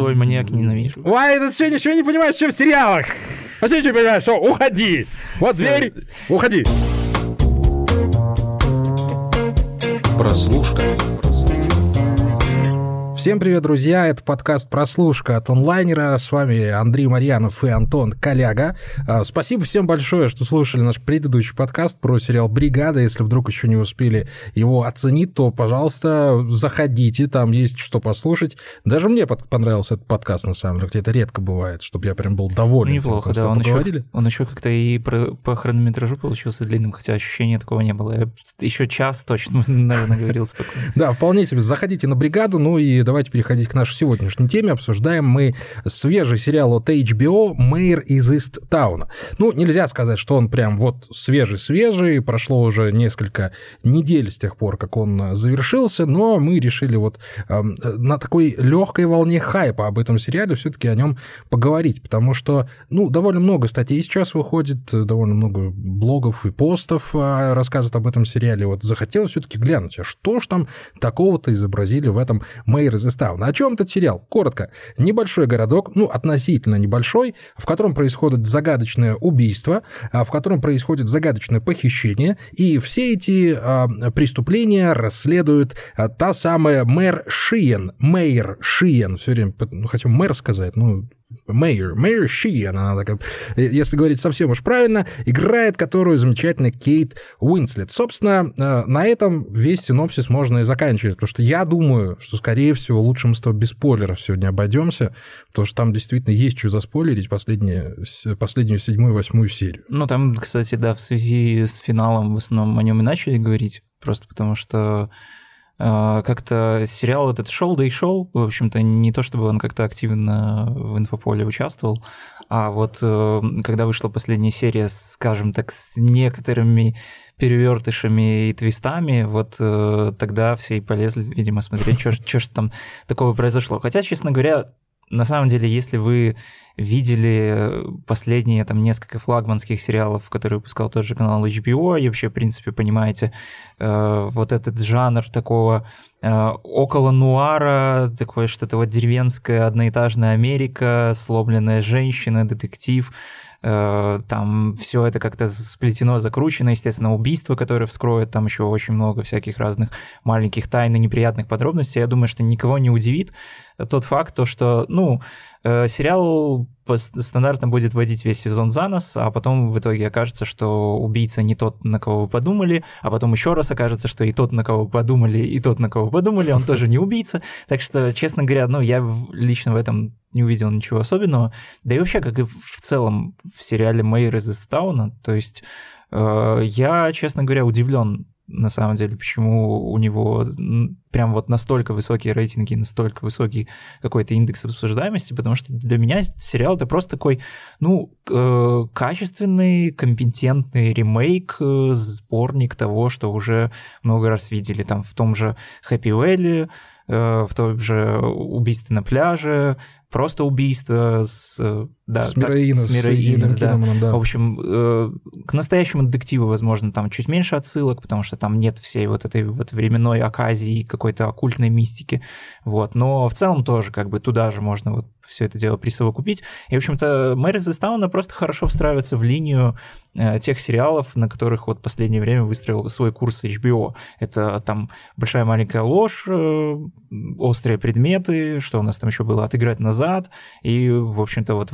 Ой, маньяк ненавижу. Ой, ты все ничего не понимаешь, что в сериалах. А не понимаешь, что уходи. Вот дверь, уходи. Прослушка. Всем привет, друзья! Это подкаст «Прослушка» от онлайнера. С вами Андрей Марьянов и Антон Коляга. А, спасибо всем большое, что слушали наш предыдущий подкаст про сериал «Бригада». Если вдруг еще не успели его оценить, то, пожалуйста, заходите, там есть что послушать. Даже мне понравился этот подкаст, на самом деле, где-то редко бывает, чтобы я прям был доволен. Неплохо, да. Он еще, он еще как-то и про, по хронометражу получился длинным, хотя ощущения такого не было. Я еще час точно, наверное, говорил спокойно. Да, вполне себе. Заходите на «Бригаду», ну и давайте переходить к нашей сегодняшней теме. Обсуждаем мы свежий сериал от HBO «Мэйр из Исттауна». Ну, нельзя сказать, что он прям вот свежий-свежий, прошло уже несколько недель с тех пор, как он завершился, но мы решили вот э, на такой легкой волне хайпа об этом сериале все-таки о нем поговорить, потому что, ну, довольно много статей сейчас выходит, довольно много блогов и постов э, рассказывают об этом сериале. Вот захотелось все-таки глянуть, а что ж там такого-то изобразили в этом «Мэйр из Истауна. О чем этот сериал? Коротко. Небольшой городок, ну, относительно небольшой, в котором происходит загадочное убийство, а, в котором происходит загадочное похищение, и все эти а, преступления расследует а, та самая мэр Шиен, мэр Шиен, все время, ну, хотим мэр сказать, ну, Мэйр, Мэйр Шиен, она такая, если говорить совсем уж правильно, играет которую замечательно Кейт Уинслет. Собственно, э, на этом весь синопсис можно и заканчивать, потому что я думаю, что, скорее всего, лучше мы с тобой без спойлеров сегодня обойдемся, потому что там действительно есть что заспойлерить последние, последнюю седьмую, восьмую серию. Ну, там, кстати, да, в связи с финалом в основном о нем и начали говорить, просто потому что как-то сериал этот шел, да и шел. В общем-то, не то чтобы он как-то активно в инфополе участвовал, а вот э, когда вышла последняя серия, скажем так, с некоторыми перевертышами и твистами, вот э, тогда все и полезли, видимо, смотреть, что же там такого произошло. Хотя, честно говоря, на самом деле, если вы видели последние там несколько флагманских сериалов, которые выпускал тот же канал HBO, и вообще, в принципе, понимаете, э, вот этот жанр такого э, около нуара, такое что-то вот деревенская одноэтажная Америка, сломленная женщина, детектив, Э, там все это как-то сплетено, закручено, естественно, убийство, которое вскроет, там еще очень много всяких разных маленьких тайн и неприятных подробностей. Я думаю, что никого не удивит тот факт, то, что, ну, э, сериал стандартно будет вводить весь сезон за нос, а потом в итоге окажется, что убийца не тот, на кого вы подумали, а потом еще раз окажется, что и тот, на кого вы подумали, и тот, на кого вы подумали, он тоже не убийца. Так что, честно говоря, ну, я лично в этом не увидел ничего особенного. Да и вообще, как и в целом в сериале «Мэйр из Истауна», то есть э, я, честно говоря, удивлен на самом деле, почему у него прям вот настолько высокие рейтинги, настолько высокий какой-то индекс обсуждаемости, потому что для меня сериал это просто такой, ну, э, качественный, компетентный ремейк, э, сборник того, что уже много раз видели там в том же Happy Valley, э, в том же убийстве на пляже, просто убийство с... Да, с Мироинос, с Мироинос, да. да. В общем, э, к настоящему детективу, возможно, там чуть меньше отсылок, потому что там нет всей вот этой вот временной оказии, какой-то оккультной мистики, вот. Но в целом тоже как бы туда же можно вот все это дело присовокупить. И, в общем-то, Мэри Зестауна просто хорошо встраивается в линию э, тех сериалов, на которых вот последнее время выстроил свой курс HBO. Это там «Большая маленькая ложь», э, «Острые предметы», что у нас там еще было «Отыграть назад», и, в общем-то, вот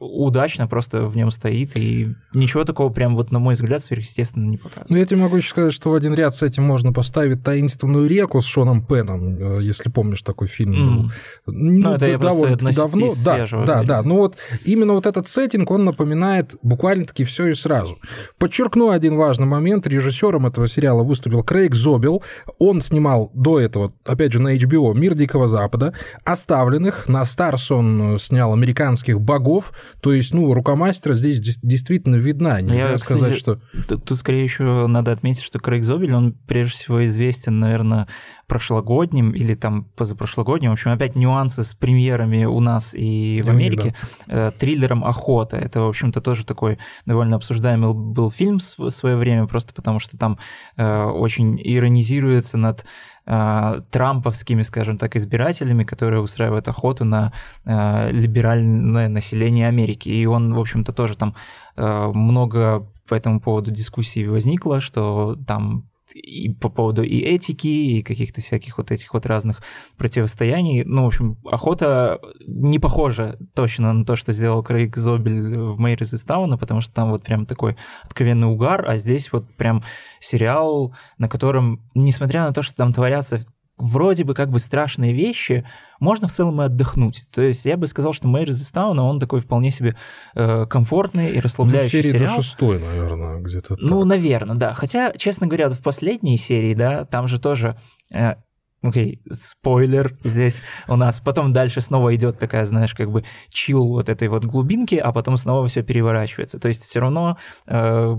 удачно просто в нем стоит, и ничего такого прям вот, на мой взгляд, сверхъестественно не показывает. Ну, я тебе могу еще сказать, что в один ряд с этим можно поставить «Таинственную реку» с Шоном Пеном, э, если помнишь такой фильм. Mm. Ну, ну, это я просто давно. Да, да, да. Ну вот именно вот этот сеттинг, он напоминает буквально-таки все и сразу. Подчеркну один важный момент. Режиссером этого сериала выступил Крейг Зобел. Он снимал до этого, опять же, на HBO «Мир Дикого Запада», «Оставленных», на Старс он снял «Американских богов», то есть, ну, рукомастера здесь действительно видна. Нельзя Я, сказать, кстати, что... Тут, тут скорее еще надо отметить, что Крейг Зобель, он прежде всего известен, наверное, прошлогодним или там позапрошлогодним. В общем, опять нюансы с премьерами у нас и в Америке. Да. Э, триллером «Охота». Это, в общем-то, тоже такой довольно обсуждаемый был фильм в свое время, просто потому что там э, очень иронизируется над э, трамповскими, скажем так, избирателями, которые устраивают охоту на э, либеральное население Америки. И он, в общем-то, тоже там э, много по этому поводу дискуссий возникло, что там и по поводу и этики, и каких-то всяких вот этих вот разных противостояний. Ну, в общем, охота не похожа точно на то, что сделал Крейг Зобель в Мэйр из Истауна, потому что там вот прям такой откровенный угар, а здесь вот прям сериал, на котором, несмотря на то, что там творятся вроде бы как бы страшные вещи, можно в целом и отдохнуть. То есть я бы сказал, что Мэйр из Тауна, он такой вполне себе э, комфортный и расслабляющий ну, серии сериал. до шестой, наверное, где-то Ну, наверное, да. Хотя, честно говоря, в последней серии, да, там же тоже э, окей, okay, спойлер здесь у нас. Потом дальше снова идет такая, знаешь, как бы чил вот этой вот глубинки, а потом снова все переворачивается. То есть все равно э,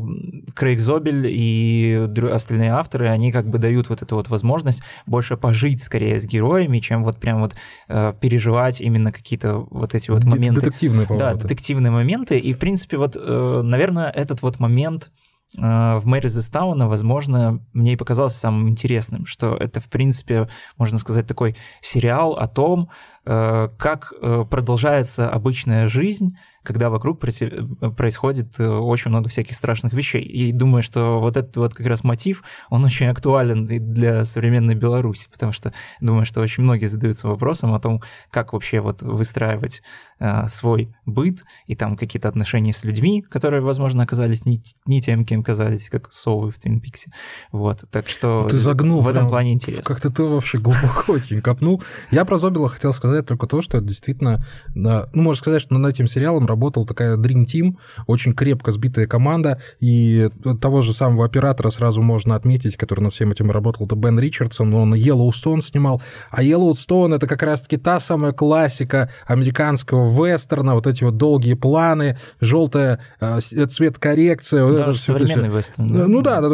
Крейг Зобель и остальные авторы, они как бы дают вот эту вот возможность больше пожить скорее с героями, чем вот прям вот э, переживать именно какие-то вот эти вот моменты. Детективные повороты. Да, детективные моменты. И, в принципе, вот, э, наверное, этот вот момент в Мэри Зестауна, возможно, мне и показалось самым интересным, что это, в принципе, можно сказать, такой сериал о том, как э, продолжается обычная жизнь когда вокруг происходит э, очень много всяких страшных вещей. И думаю, что вот этот вот как раз мотив, он очень актуален и для современной Беларуси, потому что думаю, что очень многие задаются вопросом о том, как вообще вот выстраивать э, свой быт и там какие-то отношения с людьми, которые, возможно, оказались не, не тем, кем казались, как совы в Твин Пиксе. Вот, так что ну, ты загнул в этом плане интересно. Как-то ты вообще глубоко очень копнул. Я про Зобила хотел сказать только то, что это действительно, ну, можно сказать, что над этим сериалом работал такая Dream Team, очень крепко сбитая команда, и того же самого оператора сразу можно отметить, который над всем этим работал, это Бен Ричардсон, он Yellowstone снимал, а Yellowstone это как раз-таки та самая классика американского вестерна, вот эти вот долгие планы, желтая э, цвет коррекция. Даже вот современный вестерн. Да? Ну да, да,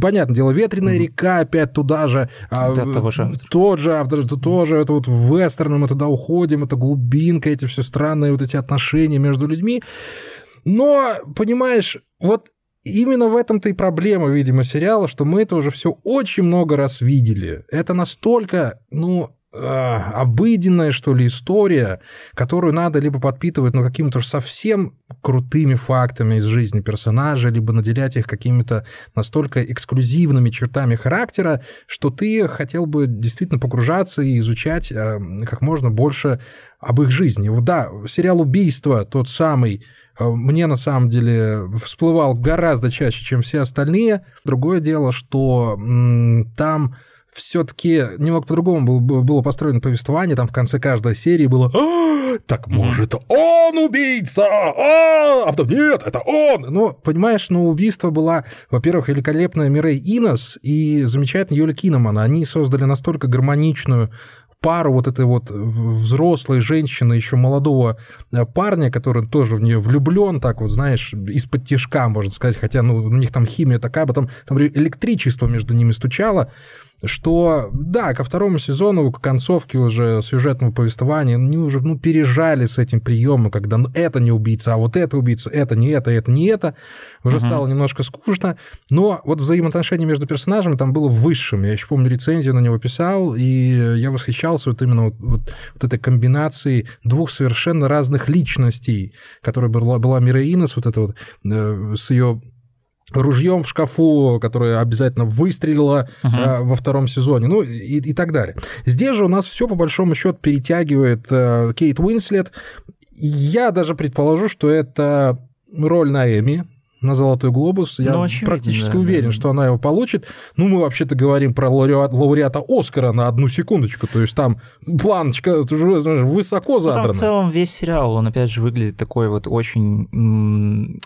понятное дело, ветреная mm река опять туда же. А, да, того же автора. Тот же автор, тоже это вот в вестерном мы туда уходим, это глубинка, эти все странные вот эти отношения между людьми. Но, понимаешь, вот именно в этом-то и проблема, видимо, сериала, что мы это уже все очень много раз видели. Это настолько, ну, обыденная, что ли, история, которую надо либо подпитывать ну, какими-то совсем крутыми фактами из жизни персонажа, либо наделять их какими-то настолько эксклюзивными чертами характера, что ты хотел бы действительно погружаться и изучать как можно больше об их жизни. Да, сериал «Убийство» тот самый, мне на самом деле всплывал гораздо чаще, чем все остальные. Другое дело, что там все-таки немного по-другому было, было построено повествование. Там в конце каждой серии было «А, «Так, может, он убийца! А, а потом «Нет, это он!» Ну, понимаешь, ну, убийство была, во-первых, великолепная Мирей Инос и замечательная Юля Киноман. Они создали настолько гармоничную пару вот этой вот взрослой женщины, еще молодого э, парня, который тоже в нее влюблен, так вот, знаешь, из-под тяжка, можно сказать, хотя ну, у них там химия такая, потом там электричество между ними стучало, что, да, ко второму сезону, к концовке уже сюжетного повествования, они уже, ну, пережали с этим приемом, когда ну, это не убийца, а вот это убийца, это не это, это не это. Уже uh-huh. стало немножко скучно, но вот взаимоотношения между персонажами там было высшим. Я еще помню, рецензию на него писал, и я восхищался вот именно вот, вот, вот этой комбинацией двух совершенно разных личностей, которая была, была Мира Инес, вот это вот, э, с ее ружьем в шкафу, которое обязательно выстрелило uh-huh. э, во втором сезоне, ну и, и так далее. Здесь же у нас все по большому счету перетягивает э, Кейт Уинслет. Я даже предположу, что это роль на Эми, на «Золотой глобус». Я ну, очевидно, практически да, уверен, да. что она его получит. Ну, мы вообще-то говорим про лауреат, лауреата Оскара на одну секундочку. То есть там планочка высоко задрана. Ну, там в целом весь сериал, он опять же выглядит такой вот очень,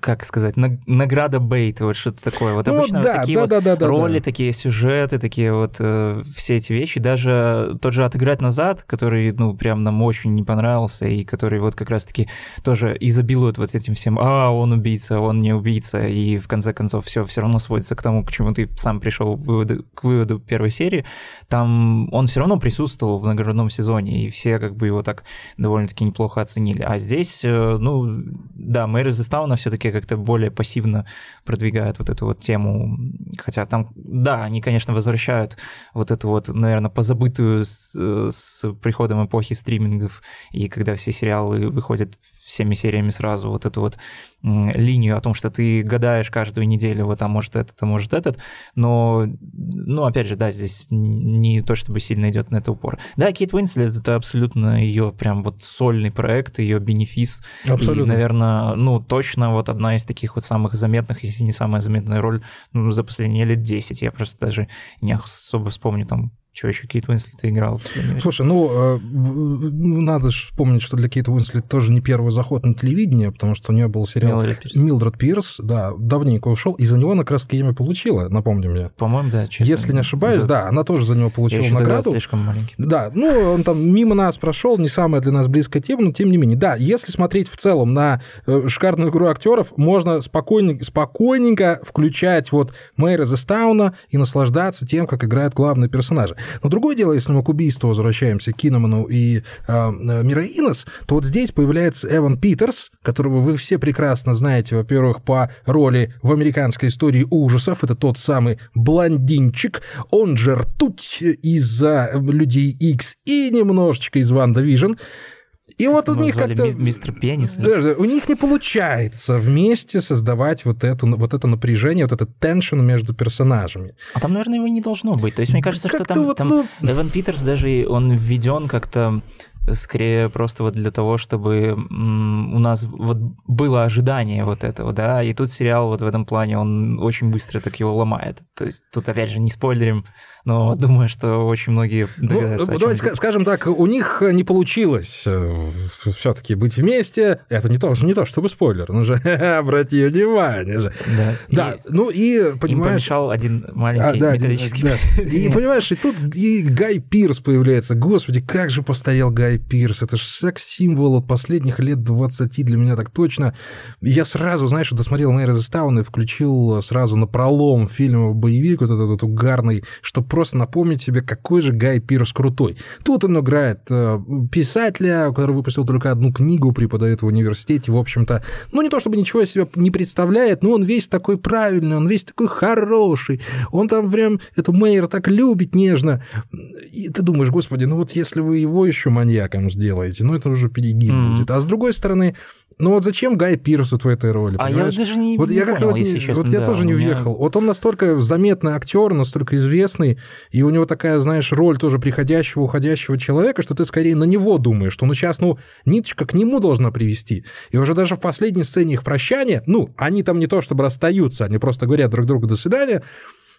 как сказать, награда бейт, вот что-то такое. Вот ну, обычно да, такие да, вот да, да, роли, да. такие сюжеты, такие вот э, все эти вещи. Даже тот же «Отыграть назад», который, ну, прям нам очень не понравился, и который вот как раз-таки тоже изобилует вот этим всем «А, он убийца, он не убийца, и в конце концов все все равно сводится к тому, к чему ты сам пришел выводу, к выводу первой серии, там он все равно присутствовал в наградном сезоне, и все как бы его так довольно-таки неплохо оценили. А здесь, э, ну, да, Мэри Зестауна все-таки все-таки как-то более пассивно продвигают вот эту вот тему. Хотя там, да, они, конечно, возвращают вот эту вот, наверное, позабытую с, с приходом эпохи стримингов, и когда все сериалы выходят всеми сериями сразу вот эту вот линию о том, что ты гадаешь каждую неделю, вот, а может этот, а может этот, но, ну, опять же, да, здесь не то, чтобы сильно идет на это упор. Да, Кейт Уинслет — это абсолютно ее прям вот сольный проект, ее бенефис. Абсолютно. И, наверное, ну, точно вот одна из таких вот самых заметных, если не самая заметная роль ну, за последние лет 10. Я просто даже не особо вспомню там что еще Кейт Уинслет играл? Слушай, ну, э, ну, надо же вспомнить, что для Кейт Уинслет тоже не первый заход на телевидение, потому что у нее был сериал Пирс. Милдред Пирс, да, давненько ушел, и за него она как раз имя получила, напомни мне. По-моему, да, честно. Если не ошибаюсь, да, да она тоже за него получила Я награду. слишком маленький. Да, ну, он там мимо нас прошел, не самая для нас близкая тема, но тем не менее. Да, если смотреть в целом на э, шикарную игру актеров, можно спокойненько, спокойненько включать вот Мэйра Зестауна и наслаждаться тем, как играют главные персонажи. Но другое дело, если мы к убийству возвращаемся, к Киноману и э, э Мираинос, то вот здесь появляется Эван Питерс, которого вы все прекрасно знаете, во-первых, по роли в американской истории ужасов. Это тот самый блондинчик, он же ртуть из-за Людей X и немножечко из WandaVision. И вот у них как-то... Мистер Пенис. У них не получается вместе создавать вот, эту, вот это напряжение, вот этот tension между персонажами. А там, наверное, его не должно быть. То есть мне кажется, что там, вот, там ну... Эван Питерс даже он введен как-то скорее просто вот для того, чтобы у нас вот было ожидание вот этого, да, и тут сериал вот в этом плане, он очень быстро так его ломает. То есть тут, опять же, не спойлерим, но думаю, что очень многие ну, догадаются. Ну, давайте ска- скажем так, у них не получилось э, все-таки быть вместе. Это не то, не то, чтобы спойлер, ну же, обрати внимание же. Да. Да. И ну и понимаешь. Им помешал один маленький а, да, металлический. Да. И понимаешь, и тут и Гай Пирс появляется. Господи, как же постарел Гай Пирс. Это же секс-символ от последних лет 20 для меня так точно. Я сразу, знаешь, досмотрел Мэйра Зестаун и включил сразу на пролом фильм боевик вот этот вот угарный, что просто напомнить себе, какой же Гай Пирс крутой. Тут он играет э, писателя, который выпустил только одну книгу, преподает в университете, в общем-то, ну, не то чтобы ничего себе не представляет, но он весь такой правильный, он весь такой хороший, он там прям эту Мэйр так любит нежно. И ты думаешь, господи, ну вот если вы его еще маньяком сделаете, ну это уже перегиб mm. будет. А с другой стороны, ну вот зачем Гай Пирс вот в этой роли? А понимаешь? я даже не вот я понял, вот, если честно. Вот я да, тоже не меня... въехал. Вот он настолько заметный актер, настолько известный, и у него такая, знаешь, роль тоже приходящего, уходящего человека, что ты скорее на него думаешь, что ну сейчас, ну, ниточка к нему должна привести. И уже даже в последней сцене их прощания, ну, они там не то чтобы расстаются, они просто говорят друг другу «до свидания»,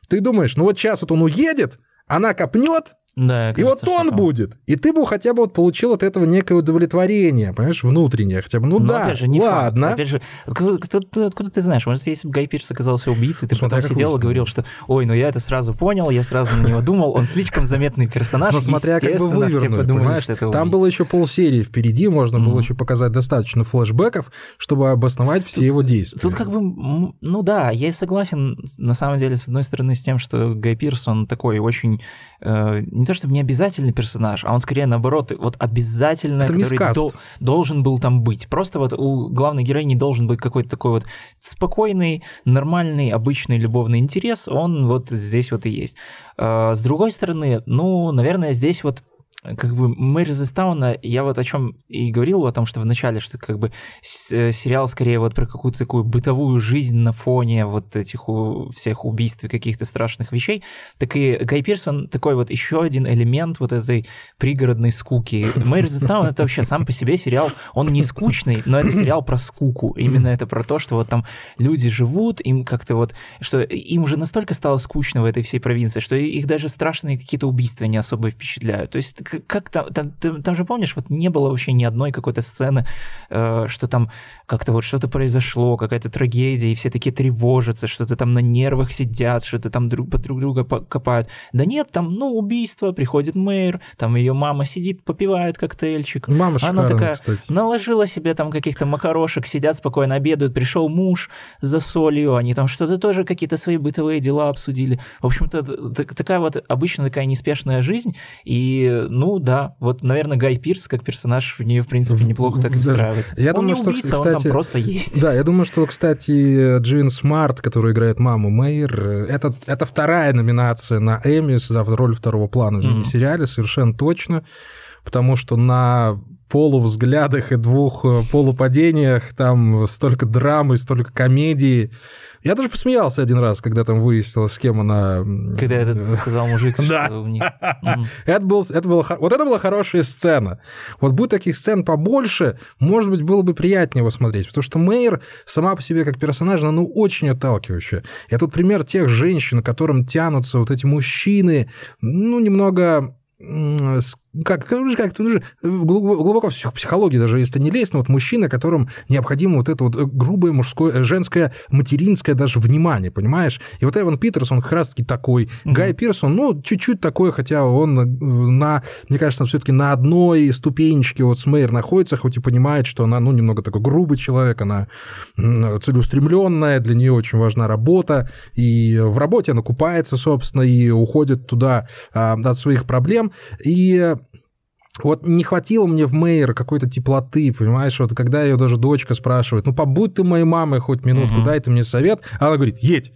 ты думаешь, ну вот сейчас вот он уедет, она копнет, да, и вот он будет. И ты бы хотя бы вот получил от этого некое удовлетворение, понимаешь, внутреннее хотя бы. Ну Но да, опять же, не ладно. Факт. Опять же, откуда, откуда, откуда ты знаешь? Может, если бы Гай Пирс оказался убийцей, ты смотря потом сидел и говорил, что ой, ну я это сразу понял, я сразу на него думал, он слишком заметный персонаж, Но смотря как бы вывернуть, подумали, понимаешь? Что это Там было еще полсерии впереди, можно mm. было еще показать достаточно флешбеков, чтобы обосновать все тут, его действия. Тут как бы, ну да, я согласен, на самом деле, с одной стороны, с тем, что Гай Пирс, он такой очень Э, не то чтобы не обязательный персонаж, а он скорее наоборот, вот обязательно, Это который до, должен был там быть. Просто вот у главной героини должен быть какой-то такой вот спокойный, нормальный, обычный любовный интерес, он вот здесь вот и есть. Э, с другой стороны, ну, наверное, здесь вот как бы Мэри Зестауна, я вот о чем и говорил, о том, что в начале, что как бы э, сериал скорее вот про какую-то такую бытовую жизнь на фоне вот этих у, всех убийств и каких-то страшных вещей, так и Гай Пирсон такой вот еще один элемент вот этой пригородной скуки. Мэри Зестаун это вообще сам по себе сериал, он не скучный, но это сериал про скуку. Именно это про то, что вот там люди живут, им как-то вот, что им уже настолько стало скучно в этой всей провинции, что их даже страшные какие-то убийства не особо впечатляют. То есть как там, там, ты, там же помнишь, вот не было вообще ни одной какой-то сцены, э, что там как-то вот что-то произошло, какая-то трагедия, и все такие тревожатся, что-то там на нервах сидят, что-то там друг под друг друга копают. Да нет, там, ну, убийство, приходит мэр, там ее мама сидит, попивает коктейльчик. Мама шикарная, Она такая кстати. наложила себе там каких-то макарошек, сидят спокойно обедают, пришел муж за солью, они там что-то тоже какие-то свои бытовые дела обсудили. В общем-то, такая вот обычно такая неспешная жизнь, и, ну, ну да, вот, наверное, Гай Пирс как персонаж в нее, в принципе, неплохо так и встраивается. Я он думаю, не что, убийца, кстати, он там просто есть. Да, я думаю, что, кстати, Джин Смарт, который играет маму Мэйр, это, это вторая номинация на Эмми за роль второго плана в мини-сериале, совершенно точно, потому что на полувзглядах и двух э, полупадениях там столько драмы, столько комедии. Я даже посмеялся один раз, когда там выяснилось, с кем она... Когда этот сказал мужик, Да. что у них... Это, был, это было, вот это была хорошая сцена. Вот будет таких сцен побольше, может быть, было бы приятнее его смотреть. Потому что Мэйр сама по себе как персонаж, она ну, очень отталкивающая. Я тут пример тех женщин, к которым тянутся вот эти мужчины, ну, немного с- как, как, как, ну, же, глубоко глубоко в псих- психологии, даже если не лезть, но вот мужчина, которым необходимо вот это вот э, грубое мужское, э, женское, материнское даже внимание, понимаешь? И вот Эван Питерс, он как раз-таки такой. Гай Пирс, он, ну, чуть-чуть такой, хотя он э, на, мне кажется, все-таки на одной ступенечке вот с Мэйр находится, хоть и понимает, что она, ну, немного такой грубый человек, она целеустремленная, для нее очень важна работа, и в работе она купается, собственно, и уходит туда а, от своих проблем, и вот не хватило мне в Мейер какой-то теплоты, понимаешь, вот когда ее даже дочка спрашивает, ну побудь ты моей мамой хоть минутку, Мгм. дай ты мне совет, она говорит, едь.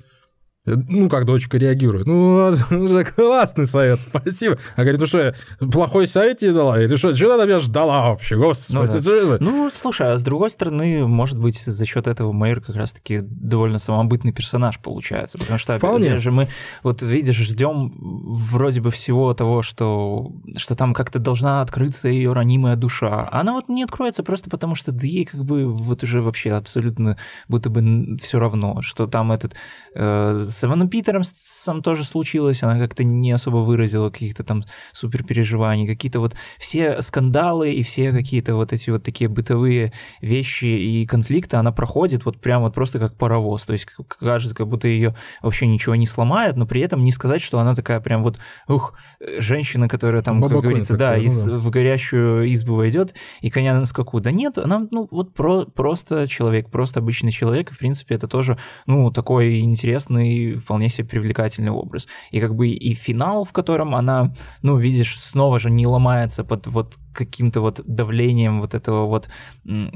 Ну, как дочка реагирует. Ну, классный совет, спасибо. Она говорит, ну что, я плохой совет тебе дала? Или что, что она меня ждала вообще? Господи, Ну да. Ну, слушай, а с другой стороны, может быть, за счет этого Мэйр как раз-таки довольно самобытный персонаж получается. Потому что, опять Вполне. же, мы, вот видишь, ждем вроде бы всего того, что, что там как-то должна открыться ее ранимая душа. А Она вот не откроется просто потому, что да ей как бы вот уже вообще абсолютно будто бы все равно, что там этот э, с Эваном Питерсом тоже случилось, она как-то не особо выразила каких-то там супер переживаний, какие-то вот все скандалы и все какие-то вот эти вот такие бытовые вещи и конфликты она проходит вот прям вот просто как паровоз, то есть кажется, как будто ее вообще ничего не сломает, но при этом не сказать, что она такая прям вот, ух, женщина, которая там, Баба как говорится, да, такая, ну из, да. в горящую избу войдет и коня на скаку. Да нет, она, ну, вот про, просто человек, просто обычный человек, и, в принципе, это тоже, ну, такой интересный, вполне себе привлекательный образ. И как бы и финал, в котором она, ну, видишь, снова же не ломается под вот каким-то вот давлением вот этого вот,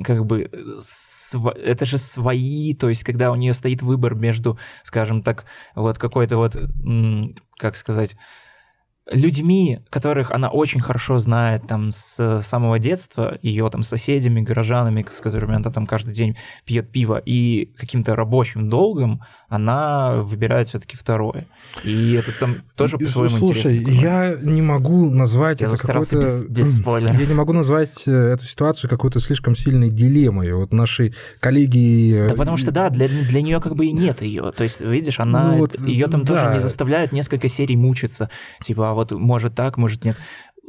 как бы, э, св- это же свои, то есть когда у нее стоит выбор между, скажем так, вот какой-то вот, как сказать, людьми, которых она очень хорошо знает там с самого детства, ее там соседями, горожанами, с которыми она там каждый день пьет пиво, и каким-то рабочим долгом, она выбирает все-таки второе. И это там тоже по-своему Слушай, интересно. я не могу назвать Я это какой-то... без- без. Я не могу назвать э, эту ситуацию какой-то слишком сильной дилеммой. Вот наши коллеги... э, Да потому что, да, для, для нее как бы и нет ее. То есть, видишь, она Ну вот, ее там да. тоже не заставляют несколько серий мучиться. Типа, а вот может так, может нет.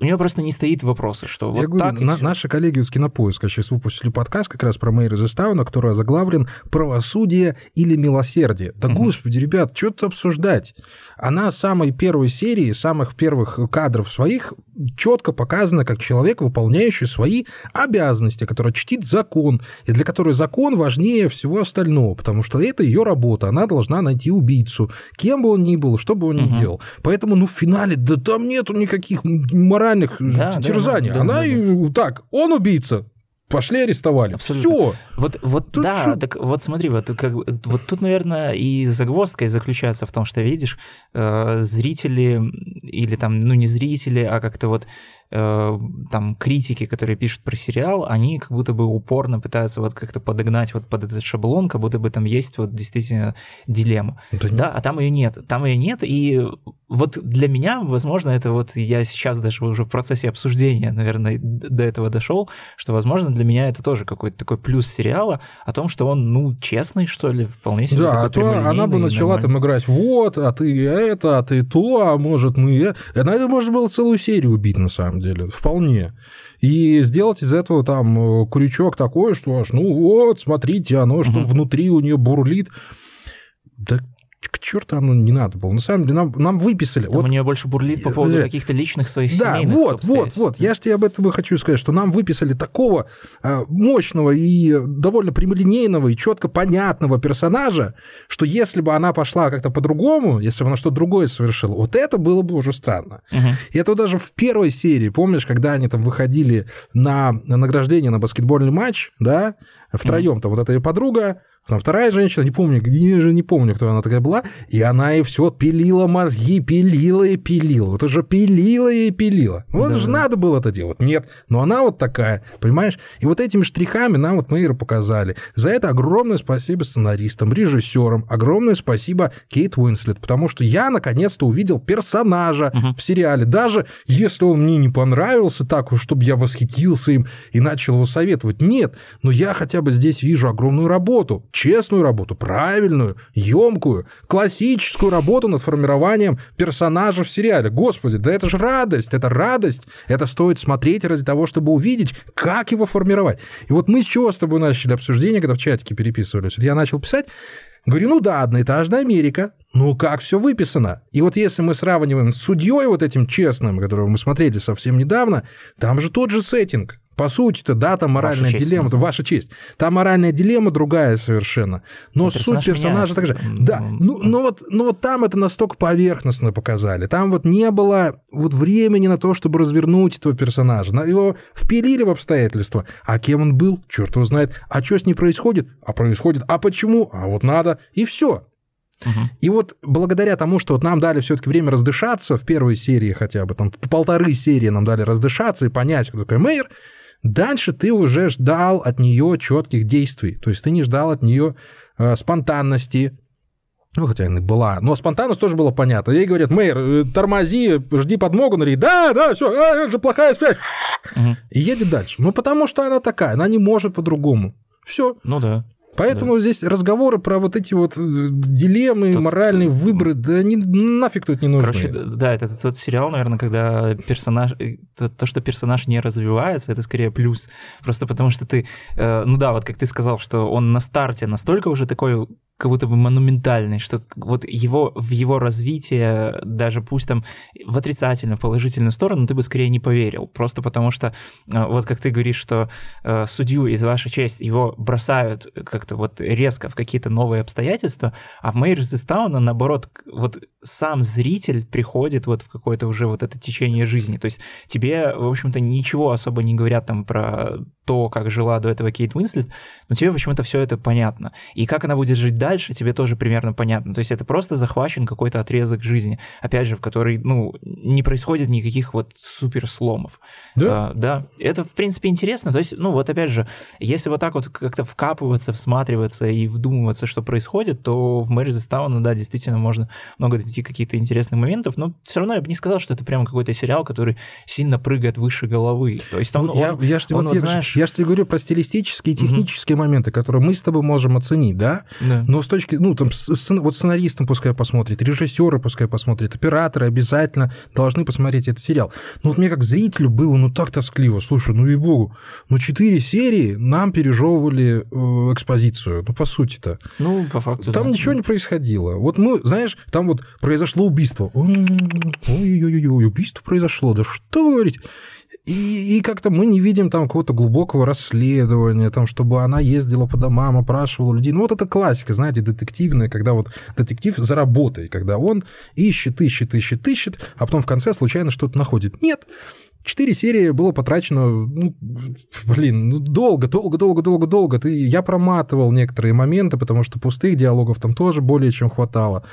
У нее просто не стоит вопроса, что Я вот говорю, так на- наши коллеги из Кинопоиска сейчас выпустили подкаст как раз про Мэйр из Эстауна, который озаглавлен «Правосудие или милосердие». Да Мгм. господи, ребят, что тут обсуждать? Она с самой первой серии, самых первых кадров своих четко показана как человек, выполняющий свои обязанности, который чтит закон, и для которой закон важнее всего остального, потому что это ее работа, она должна найти убийцу, кем бы он ни был, что бы он ни Мгм. делал. Поэтому, ну, в финале, да там нету никаких моральных Да, да, терзаний. да, да, она да, и так, он убийца, пошли арестовали. Абсолютно. Все. Вот, вот Тут да, чё- так вот смотри, вот, как, вот тут, наверное, и загвоздка и заключается в том, что, видишь, э, зрители или там, ну не зрители, а как-то вот э, там критики, которые пишут про сериал, они как будто бы упорно пытаются вот как-то подогнать вот под этот шаблон, как будто бы там есть вот действительно дилемма. Да, а там ее нет. Там ее нет, и вот для меня, возможно, это вот я сейчас даже уже в процессе обсуждения, наверное, до этого дошел, что, возможно, для меня это тоже какой-то такой плюс сериала о том, что он, ну, честный, что ли, вполне себе Да, а то она бы начала нормальный. там играть вот, а ты это, а ты то, а может мы... э». На это можно было целую серию убить, на самом деле, вполне. И сделать из этого там э, крючок такой, что аж, ну вот, смотрите, оно что Мгм. внутри у нее бурлит. Да к черта оно не надо было. На самом деле нам, нам выписали. Там вот, у нее больше бурлит по поводу да, каких-то личных своих Да, вот, вот, вот. Я же тебе об этом хочу сказать, что нам выписали такого э, мощного и довольно прямолинейного и четко понятного персонажа, что если бы она пошла как-то по-другому, если бы она что-то другое совершила, вот это было бы уже странно. Угу. И это даже в первой серии, помнишь, когда они там выходили на награждение на баскетбольный матч, да, втроем-то, угу. вот эта ее подруга, там вторая женщина, не помню, где же не помню, кто она такая была, и она и все пилила мозги, пилила и пилила. Вот уже пилила и пилила. Вот да. же надо было это делать. Нет, но она вот такая, понимаешь? И вот этими штрихами нам вот Мейера показали. За это огромное спасибо сценаристам, режиссерам, огромное спасибо Кейт Уинслет, потому что я наконец-то увидел персонажа uh-huh. в сериале. Даже если он мне не понравился так чтобы я восхитился им и начал его советовать. Нет, но я хотя бы здесь вижу огромную работу честную работу, правильную, емкую, классическую работу над формированием персонажа в сериале. Господи, да это же радость, это радость. Это стоит смотреть ради того, чтобы увидеть, как его формировать. И вот мы с чего с тобой начали обсуждение, когда в чатике переписывались? Вот я начал писать, Говорю, ну да, одноэтажная Америка. Ну как все выписано? И вот если мы сравниваем с судьей вот этим честным, которого мы смотрели совсем недавно, там же тот же сеттинг. По сути-то, да, там моральная ваша дилемма, честь, ваша честь. Там моральная дилемма другая совершенно. Но, но суть персонажа также. Да, ну, ну, вот, ну вот там это настолько поверхностно показали. Там вот не было вот времени на то, чтобы развернуть этого персонажа. Его впилили в обстоятельства. А кем он был, черт его знает. А что с ним происходит? А происходит. А почему? А вот надо. И все. Угу. И вот благодаря тому, что вот нам дали все-таки время раздышаться в первой серии хотя бы, там полторы серии нам дали раздышаться и понять, кто такой Мейер, Дальше ты уже ждал от нее четких действий. То есть ты не ждал от нее э, спонтанности, ну, хотя она была. Но спонтанность тоже было понятно. Ей говорят, мэр, э, тормози, жди подмогу. Она говорит, да, да, все, а, это же плохая связь. Угу. И едет дальше. Ну, потому что она такая, она не может по-другому. Все. Ну да. Поэтому да. здесь разговоры про вот эти вот э, дилеммы, Тут... моральные выборы, да они нафиг тут не нужны. Короче, да, это тот сериал, наверное, когда персонаж, э, то, то, что персонаж не развивается, это скорее плюс. Просто потому что ты, э, ну да, вот как ты сказал, что он на старте настолько уже такой как будто бы монументальный, что вот его, в его развитие, даже пусть там в отрицательную, положительную сторону, ты бы скорее не поверил. Просто потому что, вот как ты говоришь, что судью из вашей честь его бросают как как-то вот резко в какие-то новые обстоятельства, а в Мейерс из Тауна, наоборот, вот сам зритель приходит вот в какое-то уже вот это течение жизни. То есть тебе, в общем-то, ничего особо не говорят там про то, как жила до этого Кейт Уинслет, но тебе почему-то все это понятно. И как она будет жить дальше, тебе тоже примерно понятно. То есть это просто захвачен какой-то отрезок жизни, опять же, в который, ну, не происходит никаких вот супер сломов. Да? А, да. Это, в принципе, интересно. То есть, ну, вот опять же, если вот так вот как-то вкапываться, всматриваться и вдумываться, что происходит, то в Мэрис Тауна, да, действительно можно много найти каких-то интересных моментов, но все равно я бы не сказал, что это прямо какой-то сериал, который сильно прыгает выше головы. То есть там ну, он, я, я, ж, он, вот, вот, знаешь... я же тебе говорю про стилистические и технические угу. моменты, которые мы с тобой можем оценить, да? да. Но с точки, ну, там, вот сценаристам пускай посмотрит, режиссеры пускай посмотрят, операторы обязательно должны посмотреть этот сериал. Но вот мне как зрителю было, ну, так тоскливо. Слушай, ну и богу, ну, четыре серии нам пережевывали э, экспозицию, ну, по сути-то. Ну, по факту, Там да. ничего не происходило. Вот мы, знаешь, там вот произошло убийство. Ой-ой-ой, убийство произошло. Да что говорить? И, и как-то мы не видим там какого-то глубокого расследования, там, чтобы она ездила по домам, опрашивала людей. Ну, вот это классика, знаете, детективная, когда вот детектив за работой, когда он ищет, ищет, ищет, ищет, а потом в конце случайно что-то находит. Нет, Четыре серии было потрачено, ну, блин, ну, долго, долго, долго, долго, долго. Ты, я проматывал некоторые моменты, потому что пустых диалогов там тоже более чем хватало.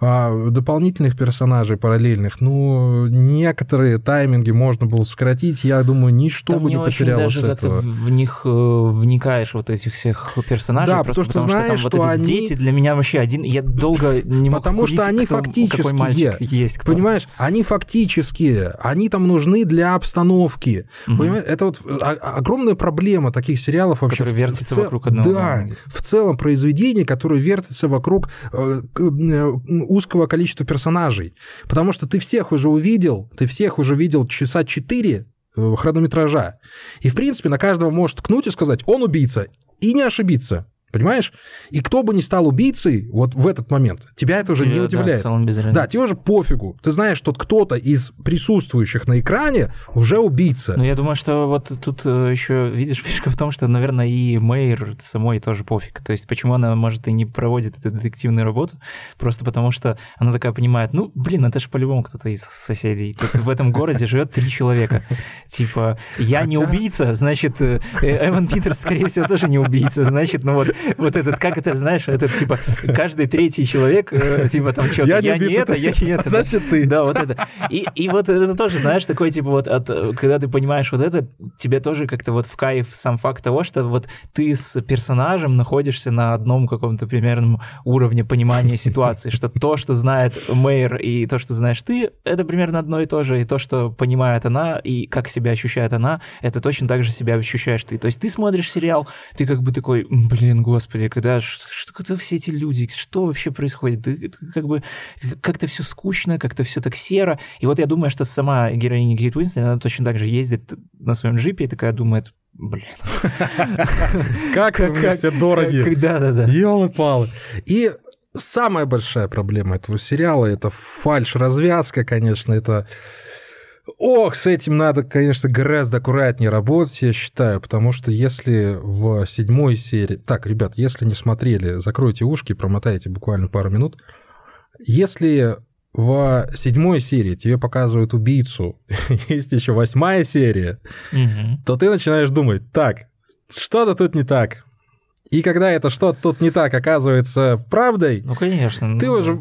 А, дополнительных персонажей параллельных, ну, некоторые тайминги можно было сократить. Я думаю, ничто там бы не, не потерялось даже этого. Как в них э, вникаешь, вот этих всех персонажей. Да, просто потому, что, знаешь, что, там что вот эти они... дети для меня вообще один... Я долго не мог Потому что они кто, фактические. есть. Кто. Понимаешь, они фактические. Они там нужны для обстановки. Угу. Понимаешь? Это вот огромная проблема таких сериалов вообще. Которые вертятся цел... вокруг одного. Да, в целом произведение, которое вертится вокруг э, э, узкого количества персонажей. Потому что ты всех уже увидел, ты всех уже видел часа четыре э, хронометража. И, в принципе, на каждого может ткнуть и сказать, он убийца, и не ошибиться. Понимаешь? И кто бы ни стал убийцей вот в этот момент, тебя это уже Тебе, не да, удивляет. Да, разницы. тебе уже пофигу. Ты знаешь, что кто-то из присутствующих на экране уже убийца. Ну, я думаю, что вот тут еще, видишь, фишка в том, что, наверное, и Мэйр самой тоже пофиг. То есть, почему она, может, и не проводит эту детективную работу, просто потому что она такая понимает, ну, блин, это же по-любому кто-то из соседей. Тут в этом городе живет три человека. Типа, я не убийца, значит, э, Эван Питерс, скорее всего, тоже не убийца. Значит, ну вот, вот этот, как это, знаешь, этот, типа, каждый третий человек, э, типа, там что-то, Я я, не это, я не это. Значит, ты. Да, вот это. И, и вот это тоже, знаешь, такой, типа, вот, от, когда ты понимаешь вот это, тебе тоже как-то вот в кайф сам факт того, что вот ты с персонажем находишься на одном каком-то примерном уровне понимания ситуации, что то, что знает Мэйр, и то, что знаешь ты, это примерно одно и то же, и то, что понимает она, и как себя ощущает она, это точно так же себя ощущаешь ты. То есть ты смотришь сериал, ты как бы такой, «М, блин, господи, когда, ш- что, это все эти люди, что вообще происходит? Это как бы как-то все скучно, как-то все так серо. И вот я думаю, что сама героиня Кейт Уинслет, она точно так же ездит на своем джипе и такая думает, блин, Как вы все дороги. Да-да-да. Ёлы-палы. И самая большая проблема этого сериала это фальш-развязка, конечно, это... Ох, с этим надо, конечно, гораздо аккуратнее работать, я считаю, потому что если в седьмой серии... Так, ребят, если не смотрели, закройте ушки, промотайте буквально пару минут. Если в седьмой серии тебе показывают убийцу, есть еще восьмая серия, Мгм. то ты начинаешь думать, так, что-то тут не так. И когда это что-то тут не так оказывается правдой, Ну, конечно. ты ну, уже в-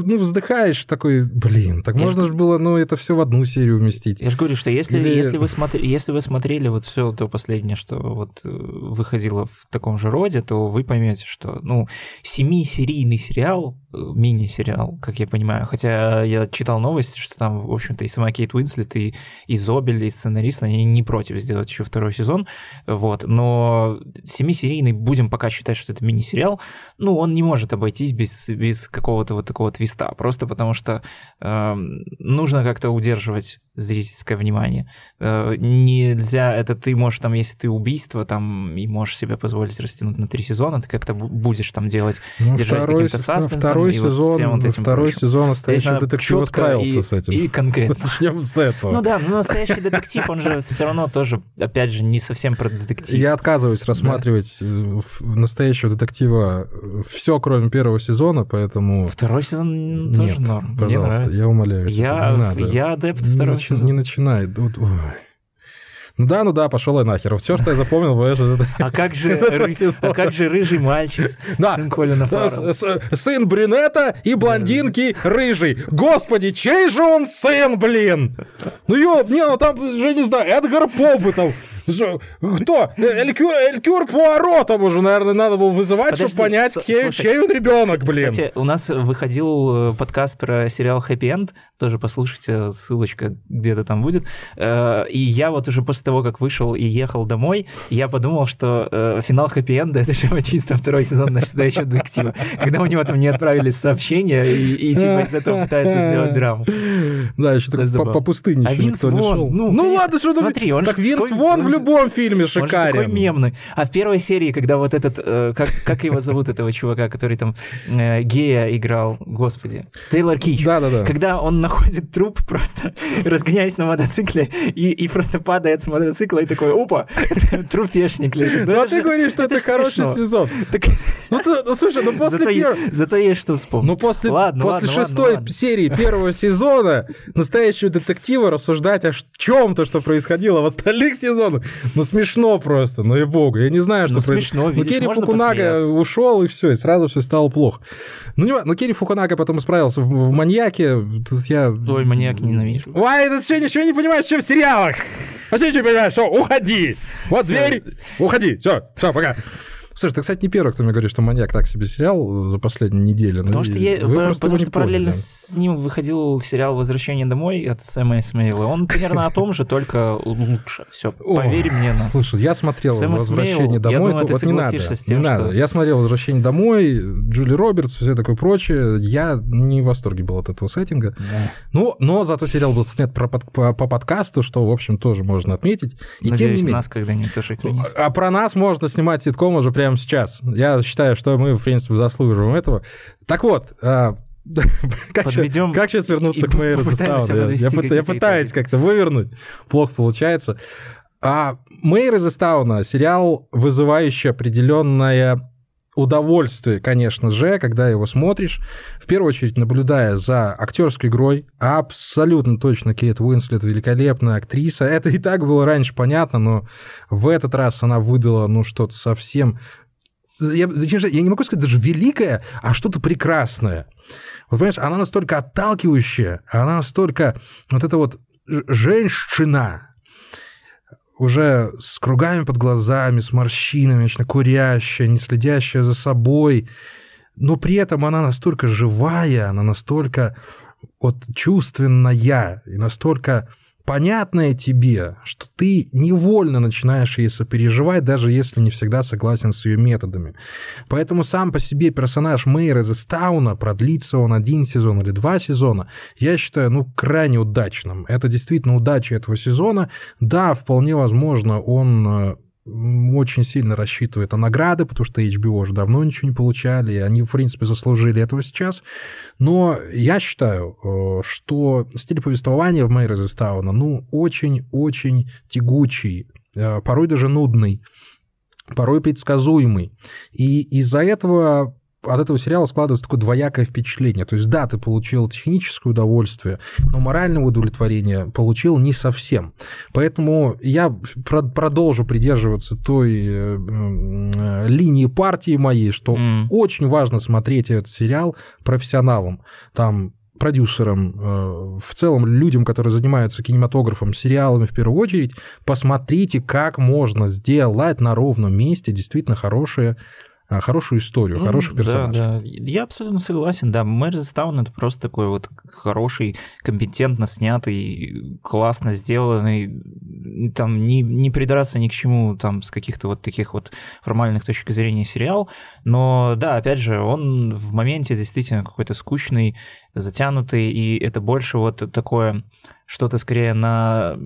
в- ну, вздыхаешь такой, блин, так Я можно же было, ну, это все в одну серию уместить. Я же говорю, что если, Или- если, вы смотри, если вы смотрели вот все то последнее, что вот э, выходило в таком же роде, то вы поймете, что, ну, семисерийный сериал, э, мини-сериал, как я понимаю, хотя я читал новости, что там, в общем-то, и сама Кейт Уинслет, и, и Зобель, и сценарист, они не против сделать еще второй сезон, вот, но семисерийный, будем пока считать, что это мини-сериал, ну, он не может обойтись без, без какого-то вот такого твиста, просто потому что эм, нужно как-то удерживать зрительское внимание. Э, нельзя, это ты можешь там, если ты убийство, там, и можешь себе позволить растянуть на три сезона, ты как-то бу- будешь там делать Ну, держать каким-то се- саспенсом второй и вот сезон, вот этим второй прочим. сезон Здесь настоящий надо детектив чётко справился и, с этим. И конкретно. Начнем с этого. Ну да, но настоящий детектив, он же все равно тоже, опять же, не совсем про детектив. Я отказываюсь рассматривать э, настоящего детектива все, кроме первого сезона, поэтому... Второй сезон тоже норм. Пожалуйста, я умоляю. Я, адепт второго сезона. Не начинай. Ой. Ну да, ну да, пошел я нахер. Все, что я запомнил, это- А как же, а как же рыжий мальчик, Да. сын Колина с- с- сын брюнета и блондинки рыжий. Господи, чей же он сын, блин? Ну ё, не, ну там, же не знаю, Эдгар Поп бы там. Ж- Кто? Элькюр, Элькюр Пуаро там уже, наверное, надо было вызывать, Подожди, чтобы понять, с- чей, слушай, чей он ребенок, блин. Кстати, у нас выходил э, подкаст про сериал «Хэппи Энд», тоже послушайте, ссылочка где-то там будет. Э, И я вот уже после того, как вышел и ехал домой, я подумал, что э, финал «Хэппи Энда» — это же чисто второй сезон «Настоящего детектива». Когда у него там не отправились сообщения, и, и типа из этого пытаются сделать драму. Да, еще только по, пустыне А никто не Вон, шел. ну, Ну, ладно, что Смотри, он Так Винс Вон он в любом фильме Он же такой шикарен. мемный. А в первой серии, когда вот этот, э, как, как его зовут, этого чувака, который там э, гея играл, господи, Тейлор Кич. Да-да-да. Когда он находит труп, просто разгоняясь на мотоцикле, и, и просто падает с мотоцикла, и такой, опа, трупешник лежит. Ну, а ты говоришь, что это, хороший сезон. Ну, ну, слушай, ну после первого... зато есть что вспомнить. Ну, после, шестой серии первого сезона настоящего детектива рассуждать о чем-то, что происходило в остальных сезонах, ну, смешно просто, ну и богу. Я не знаю, что Ну, смешно, Ну, видишь, Керри можно Фукунага ушел, и все, и сразу все стало плохо. Ну, не, ва- ну, Керри Фукунага потом исправился в, в «Маньяке». Тут я... Ой, маньяк ненавижу. Ой, ты что, ничего не понимаешь, что в сериалах? А ты ничего не понимаешь, что? Уходи! Вот Всё. дверь, уходи, все, все, пока. Слушай, ты, кстати, не первый, кто мне говорит, что «Маньяк» так себе сериал за последнюю неделю. Потому Ну, что, и я, вы просто потому что параллельно поняли. с ним выходил сериал «Возвращение домой» от Сэма Исмаила. Он примерно о том же, только лучше. Все, поверь мне на Слушай, я смотрел Сэм «Возвращение Исмейл, я домой». думаю, то ты вот не надо, с тем, не надо. что- Я смотрел «Возвращение домой», Джули Робертс, все такое прочее. Я не в восторге был от этого сеттинга. Ну, но зато сериал был снят про под- по, по подкасту, что, в общем, тоже можно отметить. И тем Надеюсь, не менее. нас когда-нибудь тоже экранизируют. А про нас можно снимать ситком уже прямо прямо сейчас. Я считаю, что мы, в принципе, заслуживаем этого. Так вот, а, как, Подведем сейчас, как сейчас вернуться к Мэйру Я, я, я пытаюсь как-то вывернуть, плохо получается. А Мэйр из Эстауна сериал, вызывающий определенное удовольствие, конечно же, когда его смотришь, в первую очередь наблюдая за актерской игрой, абсолютно точно Кейт Уинслет великолепная актриса. Это и так было раньше понятно, но в этот раз она выдала, ну, что-то совсем... Я, я не могу сказать даже великое, а что-то прекрасное. Вот понимаешь, она настолько отталкивающая, она настолько вот эта вот женщина, уже с кругами под глазами, с морщинами, вечно курящая, не следящая за собой, но при этом она настолько живая, она настолько вот чувственная и настолько понятное тебе, что ты невольно начинаешь ей сопереживать, даже если не всегда согласен с ее методами. Поэтому сам по себе персонаж Мэйр из Эстауна, продлится он один сезон или два сезона, я считаю, ну, крайне удачным. Это действительно удача этого сезона. Да, вполне возможно, он э, очень сильно рассчитывает на награды, потому что HBO уже давно ничего не получали, они, в принципе, заслужили этого сейчас. Но я считаю, э, что стиль повествования в Мэйр из ну, очень-очень тягучий, э, порой даже нудный, порой предсказуемый. И из-за этого от этого сериала складывается такое двоякое впечатление. То есть, да, ты получил техническое удовольствие, но морального удовлетворения получил не совсем. Поэтому я продолжу придерживаться той э, линии партии моей, что mm. очень важно смотреть этот сериал профессионалам. Там продюсерам, э, в целом людям, которые занимаются кинематографом, сериалами в первую очередь, посмотрите, как можно сделать на ровном месте действительно хорошие хорошую историю, ну, хороших персонажей. Да, да. Я абсолютно согласен, да. Мэрзистаун это просто такой вот хороший, компетентно снятый, классно сделанный, там не, не придраться ни к чему там с каких-то вот таких вот формальных точек зрения сериал, но да, опять же, он в моменте действительно какой-то скучный, затянутый, и это больше вот такое что-то скорее на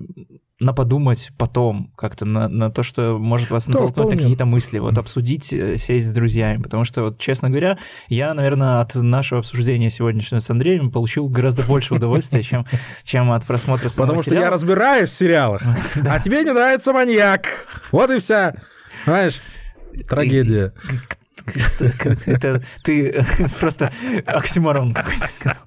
на подумать потом, как-то на, на то, что может вас натолкнуть на какие-то мысли, вот обсудить, э, сесть с друзьями, потому что, вот, честно говоря, я, наверное, от нашего обсуждения сегодняшнего с Андреем получил гораздо больше удовольствия, чем, чем от просмотра самого Потому что я разбираюсь в сериалах, а тебе не нравится маньяк. Вот и вся, знаешь, трагедия. Это ты просто оксиморон какой-то сказал.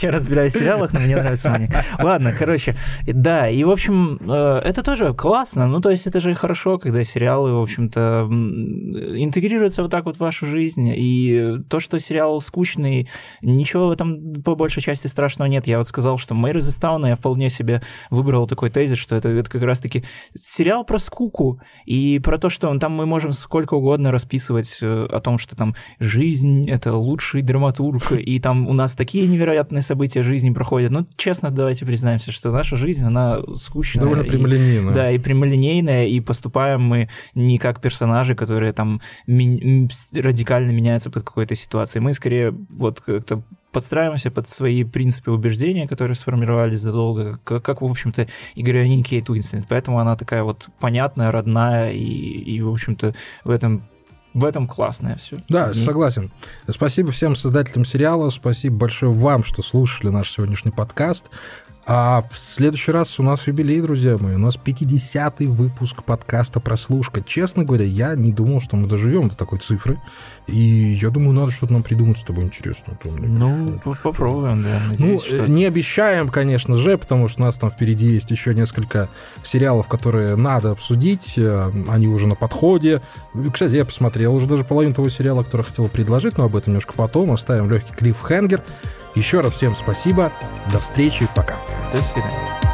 Я разбираюсь в сериалах, но мне нравится мне. Ладно, короче, да, и, в общем, э, это тоже классно. Ну, то есть это же хорошо, когда сериалы, в общем-то, интегрируются вот так вот в вашу жизнь. И то, что сериал скучный, ничего в этом по большей части страшного нет. Я вот сказал, что Мэйр из Истауна я вполне себе выбрал такой тезис, что это, это как раз-таки сериал про скуку и про то, что там мы можем сколько угодно расписывать э, о том, что там жизнь — это лучший драматург, и там у нас такие невероятные события жизни проходят. Ну, честно, давайте признаемся, что наша жизнь, она скучная. Довольно прямолинейная. И, да, и прямолинейная, и поступаем мы не как персонажи, которые там ми- радикально меняются под какой-то ситуацией. Мы скорее вот как-то подстраиваемся под свои принципы убеждения, которые сформировались задолго, как, как в общем-то, и героиня Кейт Уинслет. Поэтому она такая вот понятная, родная, и, и в общем-то, в этом в этом классное все. Да, и... согласен. Спасибо всем создателям сериала, спасибо большое вам, что слушали наш сегодняшний подкаст. А в следующий раз у нас юбилей, друзья мои. У нас 50-й выпуск подкаста «Прослушка». Честно говоря, я не думал, что мы доживем до такой цифры. И я думаю, надо что-то нам придумать с тобой интересное. Ну, попробуем, да. Надеюсь, ну, что... не обещаем, конечно же, потому что у нас там впереди есть еще несколько сериалов, которые надо обсудить. Э, они уже на подходе. Кстати, я посмотрел уже даже половину того сериала, который хотел предложить, но об этом немножко потом. Оставим легкий клиффхенгер. Еще раз всем спасибо. До встречи. Пока. До свидания.